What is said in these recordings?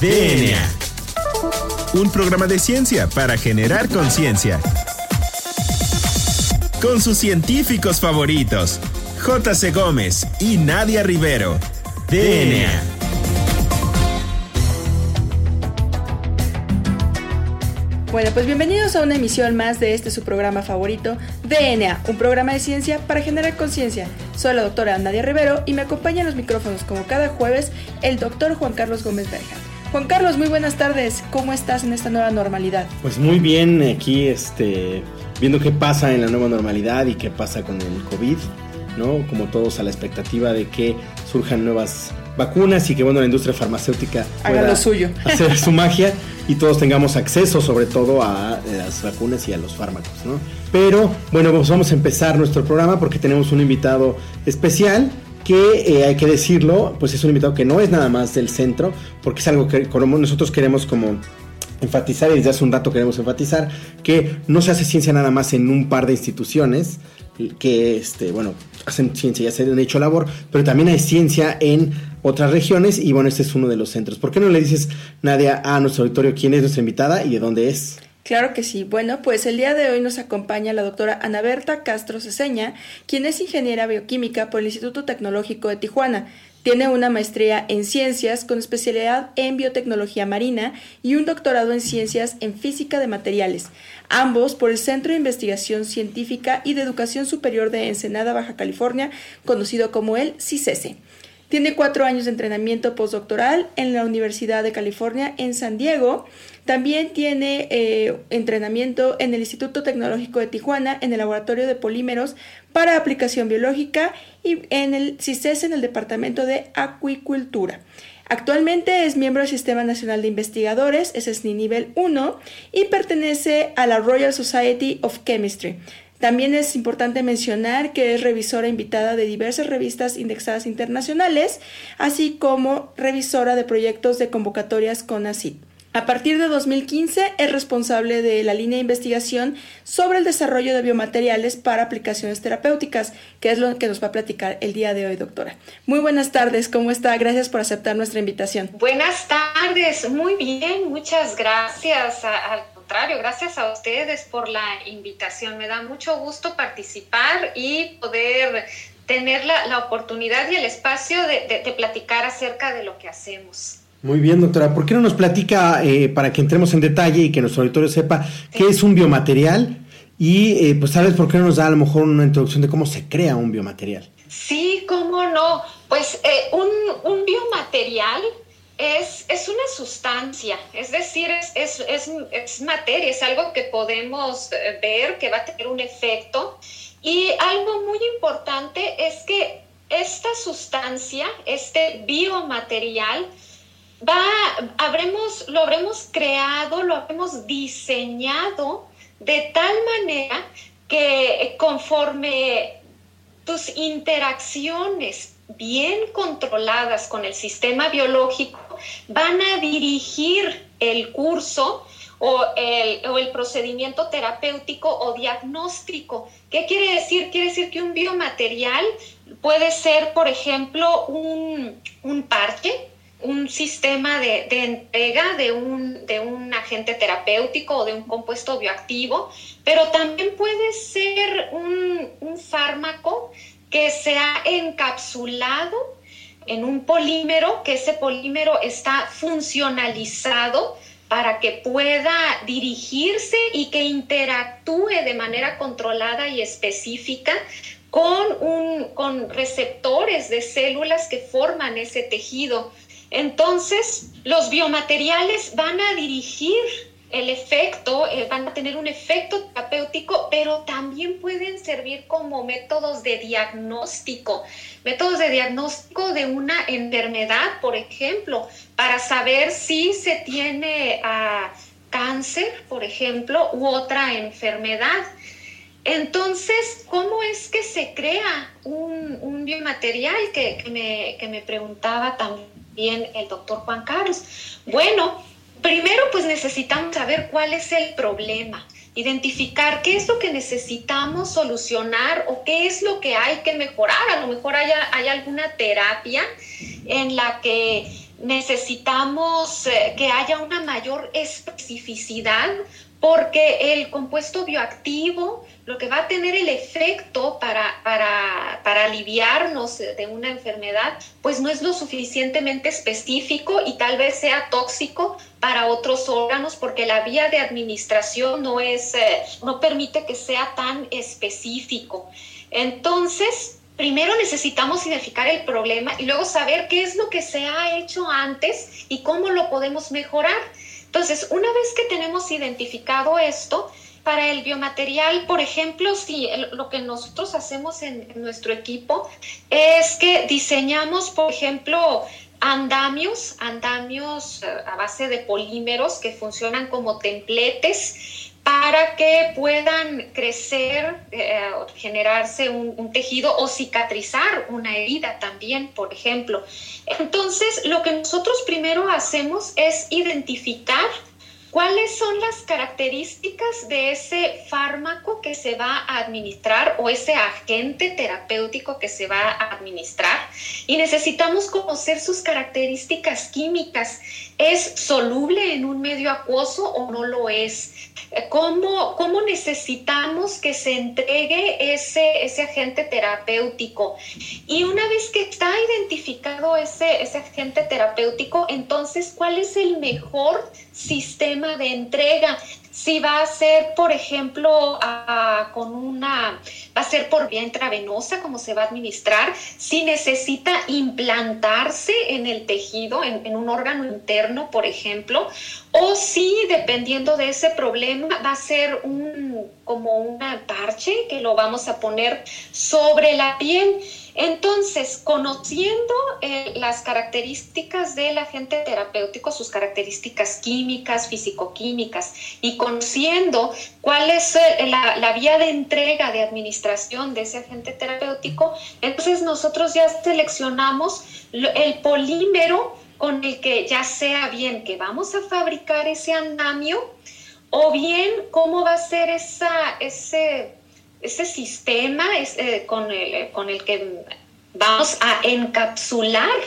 DNA. Un programa de ciencia para generar conciencia. Con sus científicos favoritos, J.C. Gómez y Nadia Rivero. DNA. Bueno, pues bienvenidos a una emisión más de este su programa favorito, DNA, un programa de ciencia para generar conciencia. Soy la doctora Nadia Rivero y me acompaña en los micrófonos como cada jueves el doctor Juan Carlos Gómez Berja. Juan Carlos, muy buenas tardes. ¿Cómo estás en esta nueva normalidad? Pues muy bien, aquí este, viendo qué pasa en la nueva normalidad y qué pasa con el COVID, ¿no? Como todos a la expectativa de que surjan nuevas vacunas y que bueno la industria farmacéutica haga lo suyo hacer su magia y todos tengamos acceso sobre todo a las vacunas y a los fármacos ¿no? pero bueno pues vamos a empezar nuestro programa porque tenemos un invitado especial que eh, hay que decirlo, pues es un invitado que no es nada más del centro, porque es algo que nosotros queremos como enfatizar y desde hace un rato queremos enfatizar que no se hace ciencia nada más en un par de instituciones que este bueno hacen ciencia y hacen hecho labor pero también hay ciencia en otras regiones y bueno este es uno de los centros ¿por qué no le dices Nadia a nuestro auditorio quién es nuestra invitada y de dónde es? Claro que sí. Bueno, pues el día de hoy nos acompaña la doctora Ana Berta Castro Ceseña, quien es ingeniera bioquímica por el Instituto Tecnológico de Tijuana. Tiene una maestría en ciencias con especialidad en biotecnología marina y un doctorado en ciencias en física de materiales, ambos por el Centro de Investigación Científica y de Educación Superior de Ensenada, Baja California, conocido como el CICESE. Tiene cuatro años de entrenamiento postdoctoral en la Universidad de California en San Diego también tiene eh, entrenamiento en el Instituto Tecnológico de Tijuana, en el Laboratorio de Polímeros para Aplicación Biológica y en el CICES en el Departamento de Acuicultura. Actualmente es miembro del Sistema Nacional de Investigadores, ese es nivel 1, y pertenece a la Royal Society of Chemistry. También es importante mencionar que es revisora invitada de diversas revistas indexadas internacionales, así como revisora de proyectos de convocatorias con ACID. A partir de 2015 es responsable de la línea de investigación sobre el desarrollo de biomateriales para aplicaciones terapéuticas, que es lo que nos va a platicar el día de hoy, doctora. Muy buenas tardes, ¿cómo está? Gracias por aceptar nuestra invitación. Buenas tardes, muy bien, muchas gracias. Al contrario, gracias a ustedes por la invitación. Me da mucho gusto participar y poder tener la, oportunidad y el espacio de platicar acerca de lo que hacemos. Muy bien, doctora. ¿Por qué no nos platica, eh, para que entremos en detalle y que nuestro auditorio sepa, qué es un biomaterial? Y eh, pues sabes por qué no nos da a lo mejor una introducción de cómo se crea un biomaterial. Sí, cómo no. Pues eh, un, biomaterial es, es, una sustancia, es decir, es, es, es, materia, es algo que podemos ver que va a tener un efecto. Y algo muy importante es que esta sustancia, este biomaterial, va, habremos, lo habremos creado, lo habremos diseñado de tal manera que conforme tus interacciones bien controladas con el sistema biológico van a dirigir el curso o el, o el, procedimiento terapéutico o diagnóstico. ¿Qué quiere decir? Quiere decir que un biomaterial puede ser, por ejemplo, un, un parche, un sistema de, entrega de un, de un, agente terapéutico o de un compuesto bioactivo, pero también puede ser un, un fármaco que se ha encapsulado en un polímero, que ese polímero está funcionalizado para que pueda dirigirse y que interactúe de manera controlada y específica con, un, con receptores de células que forman ese tejido. Entonces, los biomateriales van a dirigir el efecto, eh, van a tener un efecto terapéutico, pero también pueden servir como métodos de diagnóstico, métodos de diagnóstico de una enfermedad, por ejemplo, para saber si se tiene ah, cáncer, por ejemplo, u otra enfermedad. Entonces, ¿cómo es que se crea un, biomaterial que, me, que me preguntaba también? el doctor Juan Carlos. Bueno, primero pues necesitamos saber cuál es el problema, identificar qué es lo que necesitamos solucionar o qué es lo que hay que mejorar. A lo mejor haya, hay alguna terapia en la que necesitamos eh, que haya una mayor especificidad porque el compuesto bioactivo lo que va a tener el efecto para, para, para, aliviarnos de una enfermedad, pues no es lo suficientemente específico y tal vez sea tóxico para otros órganos porque la vía de administración no es, eh, no permite que sea tan específico. Entonces, primero necesitamos identificar el problema y luego saber qué es lo que se ha hecho antes y cómo lo podemos mejorar. Entonces, una vez que tenemos identificado esto, para el biomaterial, por ejemplo, si lo que nosotros hacemos en, nuestro equipo es que diseñamos, por ejemplo, andamios, andamios eh, a base de polímeros que funcionan como templetes para que puedan crecer, eh, generarse un, tejido o cicatrizar una herida también, por ejemplo. Entonces, lo que nosotros primero hacemos es identificar ¿Cuáles son las características de ese fármaco que se va a administrar o ese agente terapéutico que se va a administrar? Y necesitamos conocer sus características químicas. ¿Es soluble en un medio acuoso o no lo es? ¿Cómo, cómo necesitamos que se entregue ese, ese agente terapéutico? Y una vez que está identificado ese, ese agente terapéutico, entonces, ¿cuál es el mejor sistema de entrega. Si va a ser, por ejemplo, con una, va a ser por vía intravenosa, como se va a administrar, si necesita implantarse en el tejido, en, un órgano interno, por ejemplo, o si, dependiendo de ese problema, va a ser un, como un parche que lo vamos a poner sobre la piel. Entonces, conociendo eh, las características del agente terapéutico, sus características químicas, fisicoquímicas, y conociendo cuál es eh, la, vía de entrega, de administración de ese agente terapéutico, entonces nosotros ya seleccionamos el polímero con el que ya sea bien que vamos a fabricar ese andamio, o bien cómo va a ser esa, ese ese sistema eh, con, el, con el que vamos a encapsular,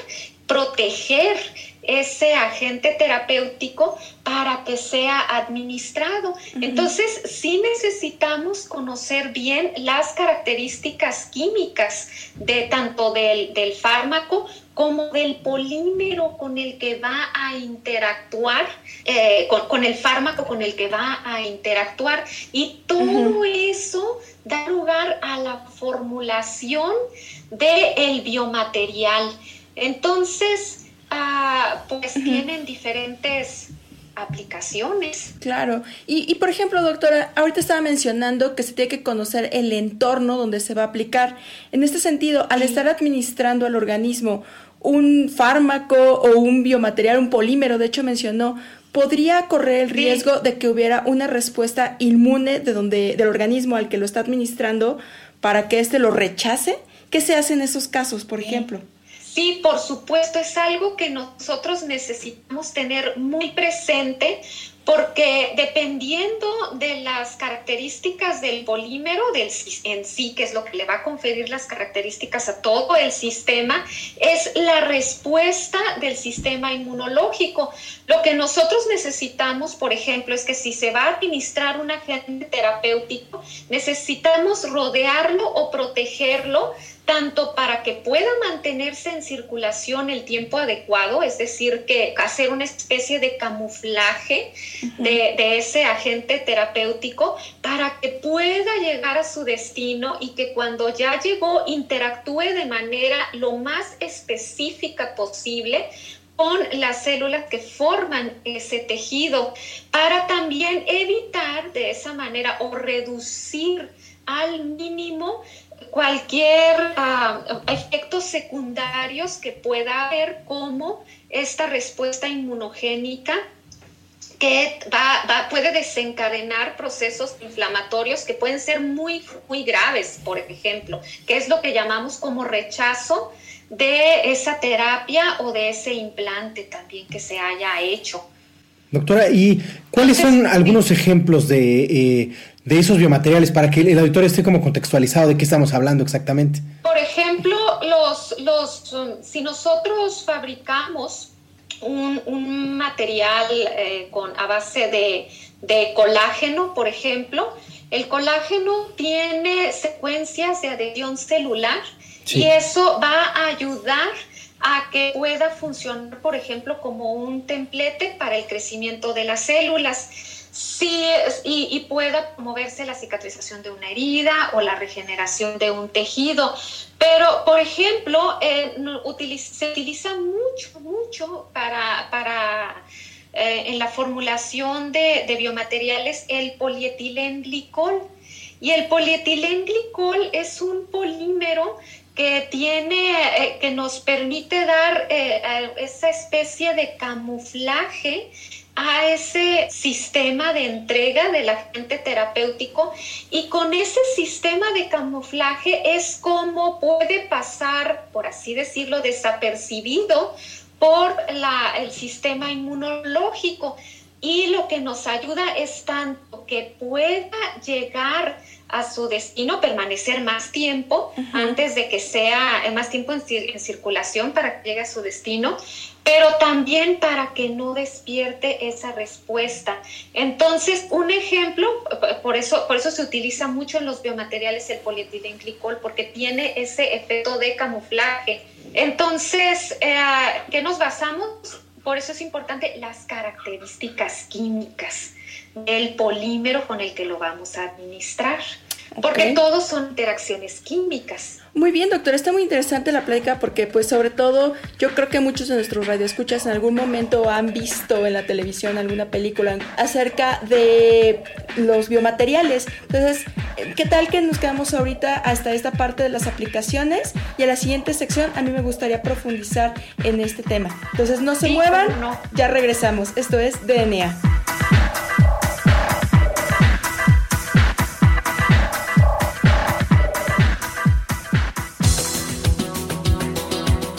proteger ese agente terapéutico para que sea administrado. Entonces, sí necesitamos conocer bien las características químicas de tanto del, fármaco como del polímero con el que va a interactuar, eh, con, el fármaco con el que va a interactuar. Y todo eso da lugar a la formulación del el biomaterial. Entonces, ah, pues tienen diferentes aplicaciones. Claro. Y, por ejemplo, doctora, ahorita estaba mencionando que se tiene que conocer el entorno donde se va a aplicar. En este sentido, al estar administrando al organismo un fármaco o un biomaterial, un polímero, de hecho mencionó, podría correr el riesgo de que hubiera una respuesta inmune de donde, del organismo al que lo está administrando para que éste lo rechace. ¿Qué se hace en esos casos, por ejemplo? Sí, por supuesto, es algo que nosotros necesitamos tener muy presente porque dependiendo de las características del polímero del, en sí, que es lo que le va a conferir las características a todo el sistema, es la respuesta del sistema inmunológico. Lo que nosotros necesitamos, por ejemplo, es que si se va a administrar un agente terapéutico, necesitamos rodearlo o protegerlo tanto para que pueda mantenerse en circulación el tiempo adecuado, es decir, que hacer una especie de camuflaje de, ese agente terapéutico para que pueda llegar a su destino y que cuando ya llegó interactúe de manera lo más específica posible con las células que forman ese tejido para también evitar de esa manera o reducir al mínimo cualquier ah, efectos secundarios que pueda haber como esta respuesta inmunogénica que va, puede desencadenar procesos inflamatorios que pueden ser muy, muy graves, por ejemplo, que es lo que llamamos como rechazo de esa terapia o de ese implante también que se haya hecho. Doctora, ¿y cuáles son algunos ejemplos de, eh, de esos biomateriales para que el auditorio esté como contextualizado de qué estamos hablando exactamente? Por ejemplo, los, los, si nosotros fabricamos un, material eh, con, a base de, colágeno, por ejemplo. El colágeno tiene secuencias de adhesión celular y eso va a ayudar a que pueda funcionar, por ejemplo, como un templete para el crecimiento de las células. Sí, y, pueda promoverse la cicatrización de una herida o la regeneración de un tejido. Pero, por ejemplo, eh, se utiliza mucho, mucho para, para eh, en la formulación de, de, biomateriales el polietilenglicol. Y el polietilenglicol es un polímero que tiene, eh, que nos permite dar esa especie de camuflaje a ese sistema de entrega del agente terapéutico y con ese sistema de camuflaje es como puede pasar, por así decirlo, desapercibido por el sistema inmunológico. Y lo que nos ayuda es tanto que pueda llegar a su destino, permanecer más tiempo antes de que sea eh, más tiempo en, en, circulación para que llegue a su destino, pero también para que no despierte esa respuesta. Entonces, un ejemplo, por eso, por eso se utiliza mucho en los biomateriales el polietilenclicol, porque tiene ese efecto de camuflaje. Entonces, eh, ¿qué nos basamos? Por eso es importante las características químicas del polímero con el que lo vamos a administrar, porque todos son interacciones químicas. Muy bien, doctor, está muy interesante la plática porque pues sobre todo yo creo que muchos de nuestros radioescuchas en algún momento han visto en la televisión alguna película acerca de los biomateriales. Entonces, ¿qué tal que nos quedamos ahorita hasta esta parte de las aplicaciones? Y a la siguiente sección a mí me gustaría profundizar en este tema. Entonces, no se muevan, ya regresamos. Esto es DNA.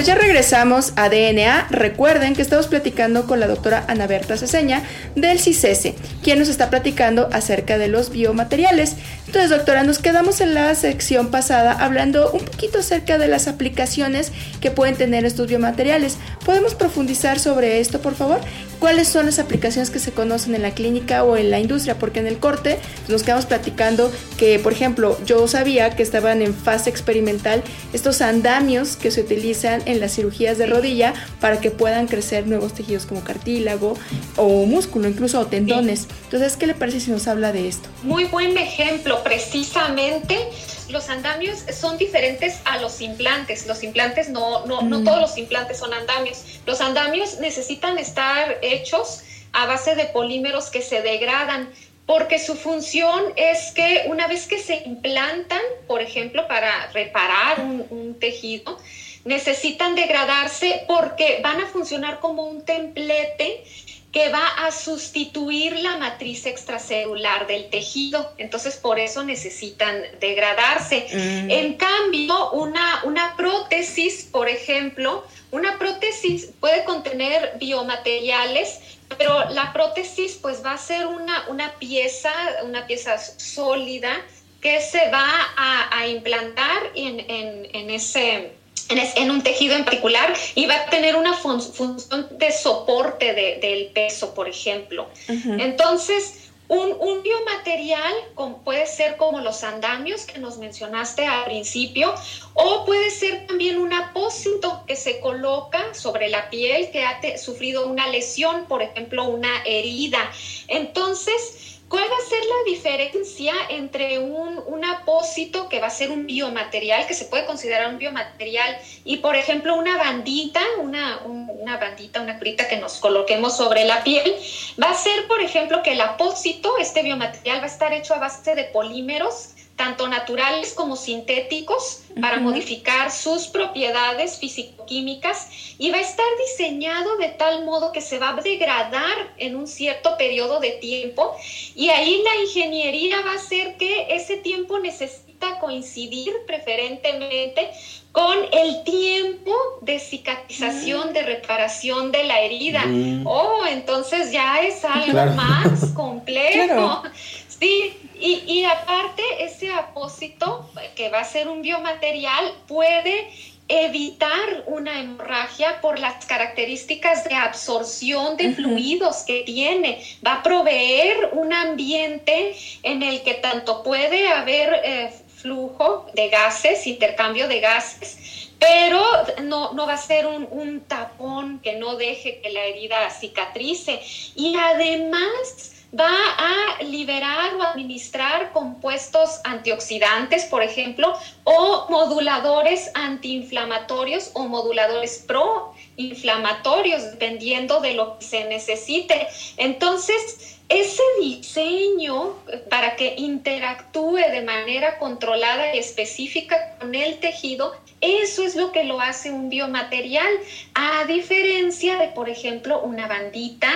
Pues ya regresamos a DNA. Recuerden que estamos platicando con la doctora Ana Berta Ceseña del CICESE, quien nos está platicando acerca de los biomateriales. Entonces, doctora, nos quedamos en la sección pasada hablando un poquito acerca de las aplicaciones que pueden tener estos biomateriales. ¿Podemos profundizar sobre esto, por favor? ¿Cuáles son las aplicaciones que se conocen en la clínica o en la industria? Porque en el corte nos quedamos platicando que, por ejemplo, yo sabía que estaban en fase experimental estos andamios que se utilizan en las cirugías de rodilla para que puedan crecer nuevos tejidos como cartílago o músculo, incluso o tendones. Entonces, ¿qué le parece si nos habla de esto? Muy buen ejemplo, precisamente los andamios son diferentes a los implantes. Los implantes no, no, no mm. todos los implantes son andamios. Los andamios necesitan estar hechos a base de polímeros que se degradan porque su función es que una vez que se implantan, por ejemplo, para reparar un tejido, necesitan degradarse porque van a funcionar como un templete que va a sustituir la matriz extracelular del tejido. Entonces, por eso necesitan degradarse. Mm. En cambio, una, una prótesis, por ejemplo, una prótesis puede contener biomateriales, pero la prótesis pues va a ser una, una pieza, una pieza sólida que se va a, implantar en, en ese en, un tejido en particular y va a tener una función de soporte del peso, por ejemplo. Entonces, un, biomaterial puede ser como los andamios que nos mencionaste al principio, o puede ser también un apósito que se coloca sobre la piel que ha sufrido una lesión, por ejemplo, una herida. Entonces, ¿Cuál va a ser la diferencia entre un, un, apósito, que va a ser un biomaterial, que se puede considerar un biomaterial, y por ejemplo una bandita, una, una bandita, una curita que nos coloquemos sobre la piel? Va a ser, por ejemplo, que el apósito, este biomaterial, va a estar hecho a base de polímeros tanto naturales como sintéticos, para modificar sus propiedades físico-químicas y va a estar diseñado de tal modo que se va a degradar en un cierto periodo de tiempo y ahí la ingeniería va a hacer que ese tiempo necesita coincidir preferentemente con el tiempo de cicatrización, de reparación de la herida. Mm. Oh, entonces ya es algo más complejo. Sí, y, y aparte ese apósito, que va a ser un biomaterial, puede evitar una hemorragia por las características de absorción de fluidos que tiene. Va a proveer un ambiente en el que tanto puede haber eh, flujo de gases, intercambio de gases, pero no, no va a ser un, un tapón que no deje que la herida cicatrice. Y además va a liberar o administrar compuestos antioxidantes, por ejemplo, o moduladores antiinflamatorios o moduladores proinflamatorios, dependiendo de lo que se necesite. Entonces, ese diseño para que interactúe de manera controlada y específica con el tejido, eso es lo que lo hace un biomaterial, a diferencia de, por ejemplo, una bandita,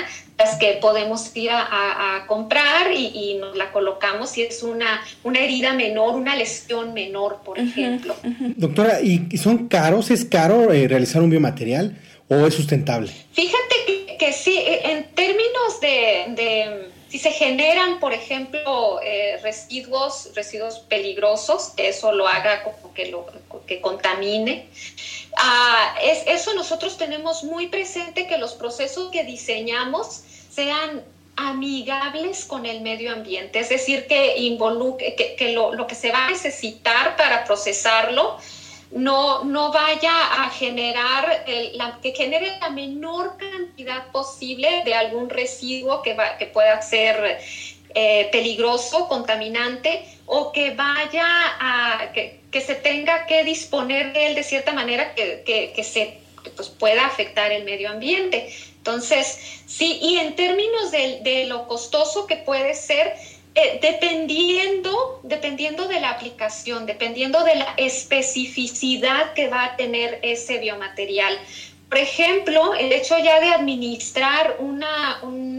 que podemos ir a, comprar y, nos la colocamos si es una, una herida menor, una lesión menor, por ejemplo. Doctora, ¿y son caros? ¿Es caro eh, realizar un biomaterial o es sustentable? Fíjate que que sí, e, en términos de, si se generan, por ejemplo, eh, residuos, residuos peligrosos, eso lo haga como que lo que contamine. Ah, es, eso nosotros tenemos muy presente que los procesos que diseñamos sean amigables con el medio ambiente, es decir, que involucre, que, lo, lo, que se va a necesitar para procesarlo no, no vaya a generar, la, que genere la menor cantidad posible de algún residuo que, va, que pueda ser eh, peligroso, contaminante, o que vaya a, se tenga que disponer de él de cierta manera que, que, se pues, pueda afectar el medio ambiente. Entonces, sí, y en términos de, de lo costoso que puede ser, eh, dependiendo, dependiendo de la aplicación, dependiendo de la especificidad que va a tener ese biomaterial. Por ejemplo, el hecho ya de administrar un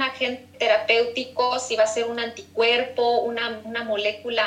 agente terapéutico, si va a ser un anticuerpo, una, una molécula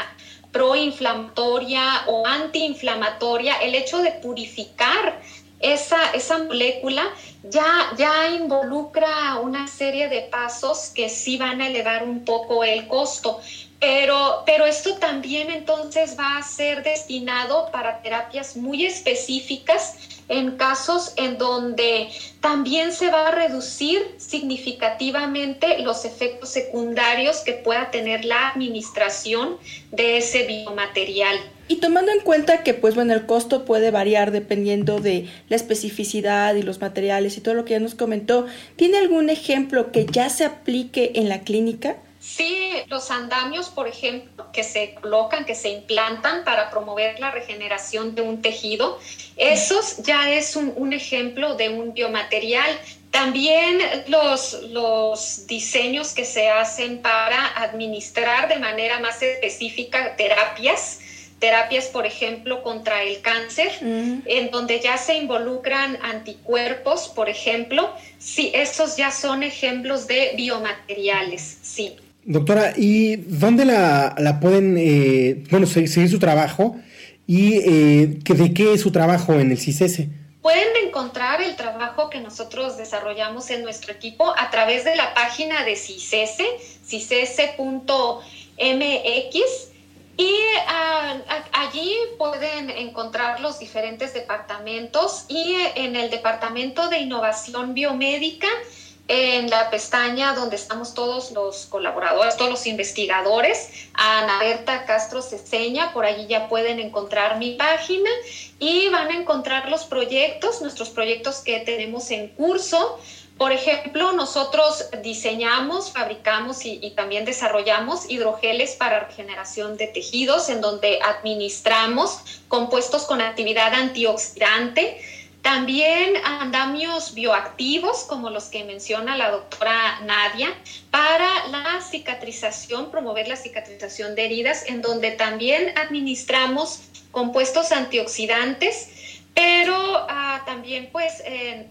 proinflamatoria o antiinflamatoria, el hecho de purificar esa, esa molécula ya, ya involucra una serie de pasos que sí van a elevar un poco el costo. Pero, pero esto también entonces va a ser destinado para terapias muy específicas en casos en donde también se va a reducir significativamente los efectos secundarios que pueda tener la administración de ese biomaterial. Y tomando en cuenta que, pues bueno, el costo puede variar dependiendo de la especificidad y los materiales y todo lo que ya nos comentó, ¿tiene algún ejemplo que ya se aplique en la clínica? Sí, los andamios, por ejemplo, que se colocan, que se implantan para promover la regeneración de un tejido, esos ya es un, ejemplo de un biomaterial. También los, los diseños que se hacen para administrar de manera más específica terapias, terapias, por ejemplo, contra el cáncer, en donde ya se involucran anticuerpos, por ejemplo, sí, esos ya son ejemplos de biomateriales, sí. Doctora, ¿y dónde la, pueden, eh, bueno, seguir su trabajo? ¿Y eh, de qué es su trabajo en el CICESE? Pueden encontrar el trabajo que nosotros desarrollamos en nuestro equipo a través de la página de CICESE, cicese.mx, y ah, allí pueden encontrar los diferentes departamentos y en el Departamento de Innovación Biomédica en la pestaña donde estamos todos los colaboradores, todos los investigadores, Ana Berta Castro Ceseña, por allí ya pueden encontrar mi página y van a encontrar los proyectos, nuestros proyectos que tenemos en curso. Por ejemplo, nosotros diseñamos, fabricamos y, y, también desarrollamos hidrogeles para regeneración de tejidos, en donde administramos compuestos con actividad antioxidante también andamios bioactivos, como los que menciona la doctora Nadia, para la cicatrización, promover la cicatrización de heridas, en donde también administramos compuestos antioxidantes, pero ah, también pues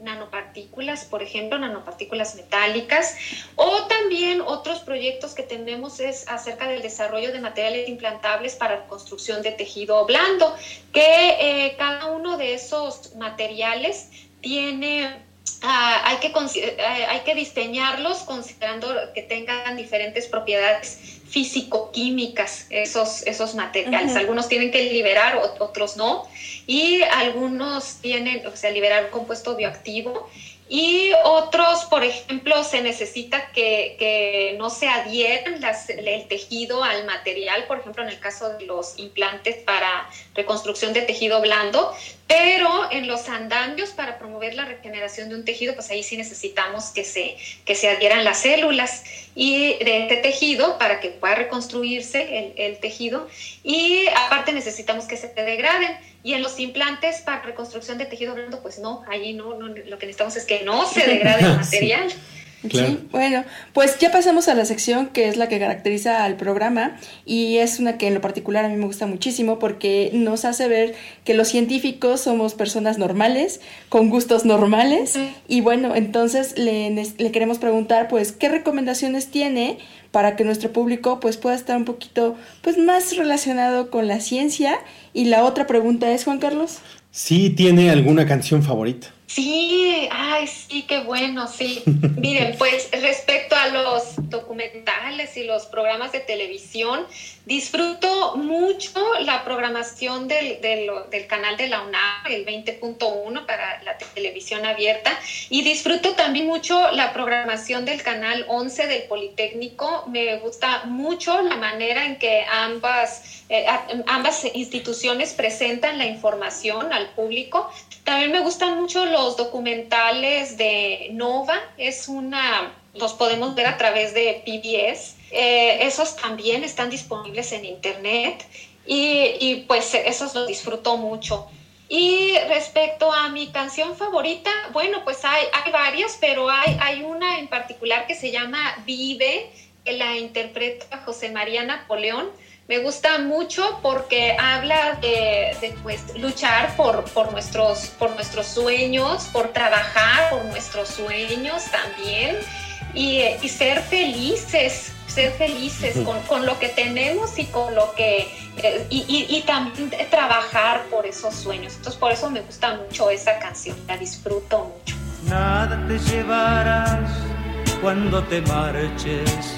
nanopartículas, por ejemplo, nanopartículas metálicas, o también otros proyectos que tenemos es acerca del desarrollo de materiales implantables para construcción de tejido blando, que eh, cada uno de esos materiales tiene Ah, hay, que, eh, hay que diseñarlos considerando que tengan diferentes propiedades físico-químicas esos, esos materiales. Algunos tienen que liberar, otros no. Y algunos tienen, o sea, liberar un compuesto bioactivo y otros, por ejemplo, se necesita que, que no se adhieran el tejido al material, por ejemplo, en el caso de los implantes para reconstrucción de tejido blando, pero en los andamios para promover la regeneración de un tejido, pues ahí sí necesitamos que se, que se adhieran las células y de este tejido para que pueda reconstruirse el, el tejido y aparte necesitamos que se degraden. Y en los implantes para reconstrucción de tejido blando, pues no, allí no, no lo que necesitamos es que no se degrade el material. Sí, bueno, pues ya pasamos a la sección que es la que caracteriza al programa y es una que en lo particular a mí me gusta muchísimo porque nos hace ver que los científicos somos personas normales, con gustos normales y bueno, entonces le, le, queremos preguntar pues qué recomendaciones tiene para que nuestro público pues pueda estar un poquito pues más relacionado con la ciencia y la otra pregunta es Juan Carlos. Sí, tiene alguna canción favorita. Sí, ay, sí, qué bueno, sí. Miren, pues respecto a los documentales y los programas de televisión, disfruto mucho la programación del, del, canal de la UNAM, el 20.1 para la televisión abierta, y disfruto también mucho la programación del canal 11 del Politécnico. Me gusta mucho la manera en que ambas, eh, ambas instituciones presentan la información al público. También me gustan mucho los documentales de Nova, es una, los podemos ver a través de PBS. Eh, esos también están disponibles en internet y, y, pues esos los disfruto mucho. Y respecto a mi canción favorita, bueno, pues hay, hay varias, pero hay, hay una en particular que se llama Vive, que la interpreta José María Napoleón me gusta mucho porque habla de, pues, luchar por, por, nuestros, por nuestros sueños, por trabajar por nuestros sueños también y, ser felices, ser felices con, lo que tenemos y con lo que eh, y, también trabajar por esos sueños. Entonces por eso me gusta mucho esa canción, la disfruto mucho. Nada te llevarás cuando te marches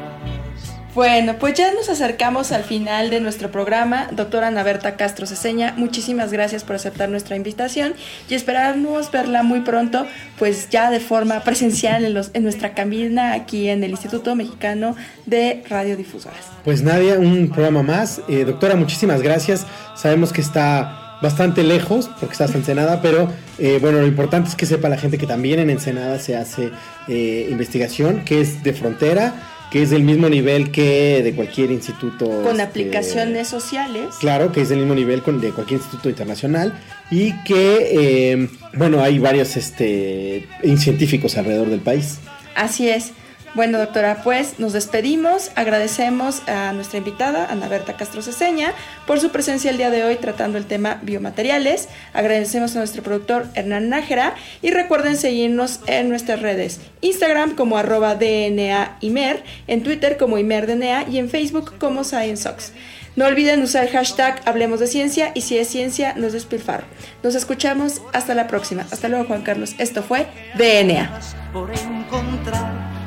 bueno, pues ya nos acercamos al final de nuestro programa. Doctora Ana Berta Castro Ceseña, muchísimas gracias por aceptar nuestra invitación y esperamos verla muy pronto, pues ya de forma presencial en, los, en nuestra cabina aquí en el Instituto Mexicano de Radiodifusoras. Pues Nadia, un programa más. Eh, doctora, muchísimas gracias. Sabemos que está bastante lejos porque estás en Ensenada, pero eh, bueno, lo importante es que sepa la gente que también en Ensenada se hace eh, investigación, que es de frontera que es del mismo nivel que de cualquier instituto. Con este, aplicaciones sociales. Claro, que es del mismo nivel con, de cualquier instituto internacional y que, eh, bueno, hay varios este, científicos alrededor del país. Así es. Bueno, doctora, pues nos despedimos. Agradecemos a nuestra invitada, Ana Berta Castro Ceseña, por su presencia el día de hoy tratando el tema biomateriales. Agradecemos a nuestro productor Hernán Nájera y recuerden seguirnos en nuestras redes: Instagram como arroba DNA Imer, en Twitter como ImerDNA y en Facebook como ScienceOx. No olviden usar el hashtag Hablemos de Ciencia y si es ciencia, no es despilfarro. Nos escuchamos hasta la próxima. Hasta luego, Juan Carlos. Esto fue DNA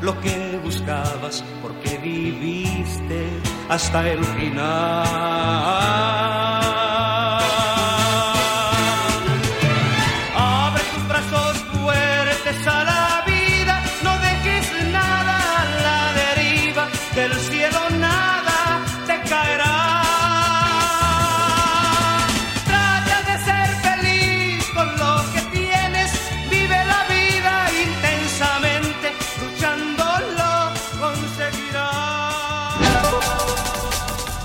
lo que buscabas porque viviste hasta el final.